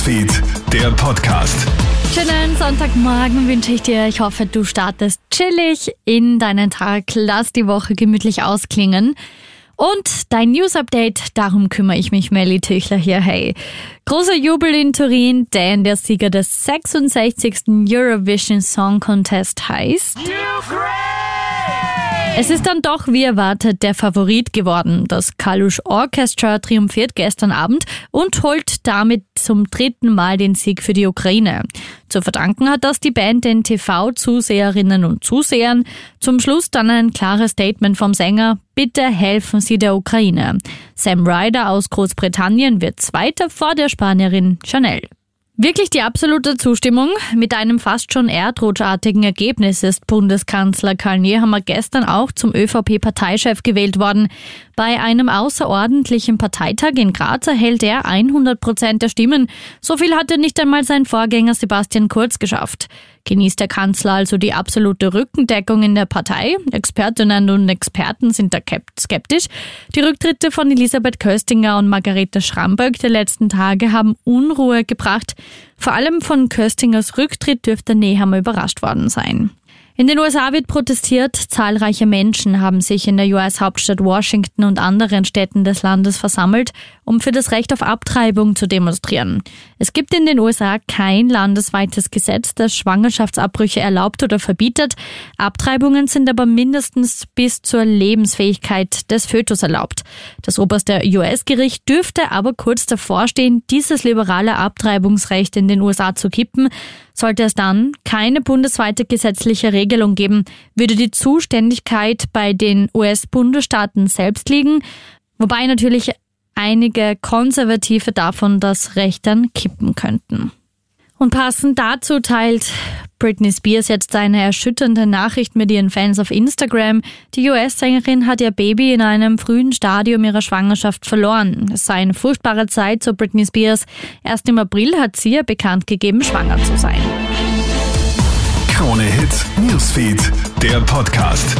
Newsfeed, der Podcast. Schönen Sonntagmorgen wünsche ich dir. Ich hoffe, du startest chillig in deinen Tag. Lass die Woche gemütlich ausklingen. Und dein News-Update, darum kümmere ich mich, Melly Tüchler hier. Hey, großer Jubel in Turin, denn der Sieger des 66. Eurovision Song Contest heißt... Es ist dann doch wie erwartet der Favorit geworden. Das Kalush Orchestra triumphiert gestern Abend und holt damit zum dritten Mal den Sieg für die Ukraine. Zu verdanken hat das die Band den TV-Zuseherinnen und Zusehern. Zum Schluss dann ein klares Statement vom Sänger. Bitte helfen Sie der Ukraine. Sam Ryder aus Großbritannien wird Zweiter vor der Spanierin Chanel. Wirklich die absolute Zustimmung. Mit einem fast schon erdrutschartigen Ergebnis ist Bundeskanzler Karl Nehammer gestern auch zum ÖVP-Parteichef gewählt worden. Bei einem außerordentlichen Parteitag in Graz erhält er 100 Prozent der Stimmen. So viel hatte nicht einmal sein Vorgänger Sebastian Kurz geschafft. Genießt der Kanzler also die absolute Rückendeckung in der Partei? Expertinnen und Experten sind da skeptisch. Die Rücktritte von Elisabeth Köstinger und Margarete Schramböck der letzten Tage haben Unruhe gebracht. Vor allem von Köstingers Rücktritt dürfte Nehammer überrascht worden sein. In den USA wird protestiert. Zahlreiche Menschen haben sich in der US-Hauptstadt Washington und anderen Städten des Landes versammelt, um für das Recht auf Abtreibung zu demonstrieren. Es gibt in den USA kein landesweites Gesetz, das Schwangerschaftsabbrüche erlaubt oder verbietet. Abtreibungen sind aber mindestens bis zur Lebensfähigkeit des Fötus erlaubt. Das oberste US-Gericht dürfte aber kurz davor stehen, dieses liberale Abtreibungsrecht in den USA zu kippen. Sollte es dann keine bundesweite gesetzliche Regelung geben, würde die Zuständigkeit bei den US-Bundesstaaten selbst liegen, wobei natürlich einige Konservative davon das Recht dann kippen könnten. Und passend dazu teilt Britney Spears jetzt eine erschütternde Nachricht mit ihren Fans auf Instagram. Die US-Sängerin hat ihr Baby in einem frühen Stadium ihrer Schwangerschaft verloren. Es sei eine furchtbare Zeit, so Britney Spears. Erst im April hat sie ihr bekannt gegeben, schwanger zu sein. Krone Hits, Newsfeed, der Podcast.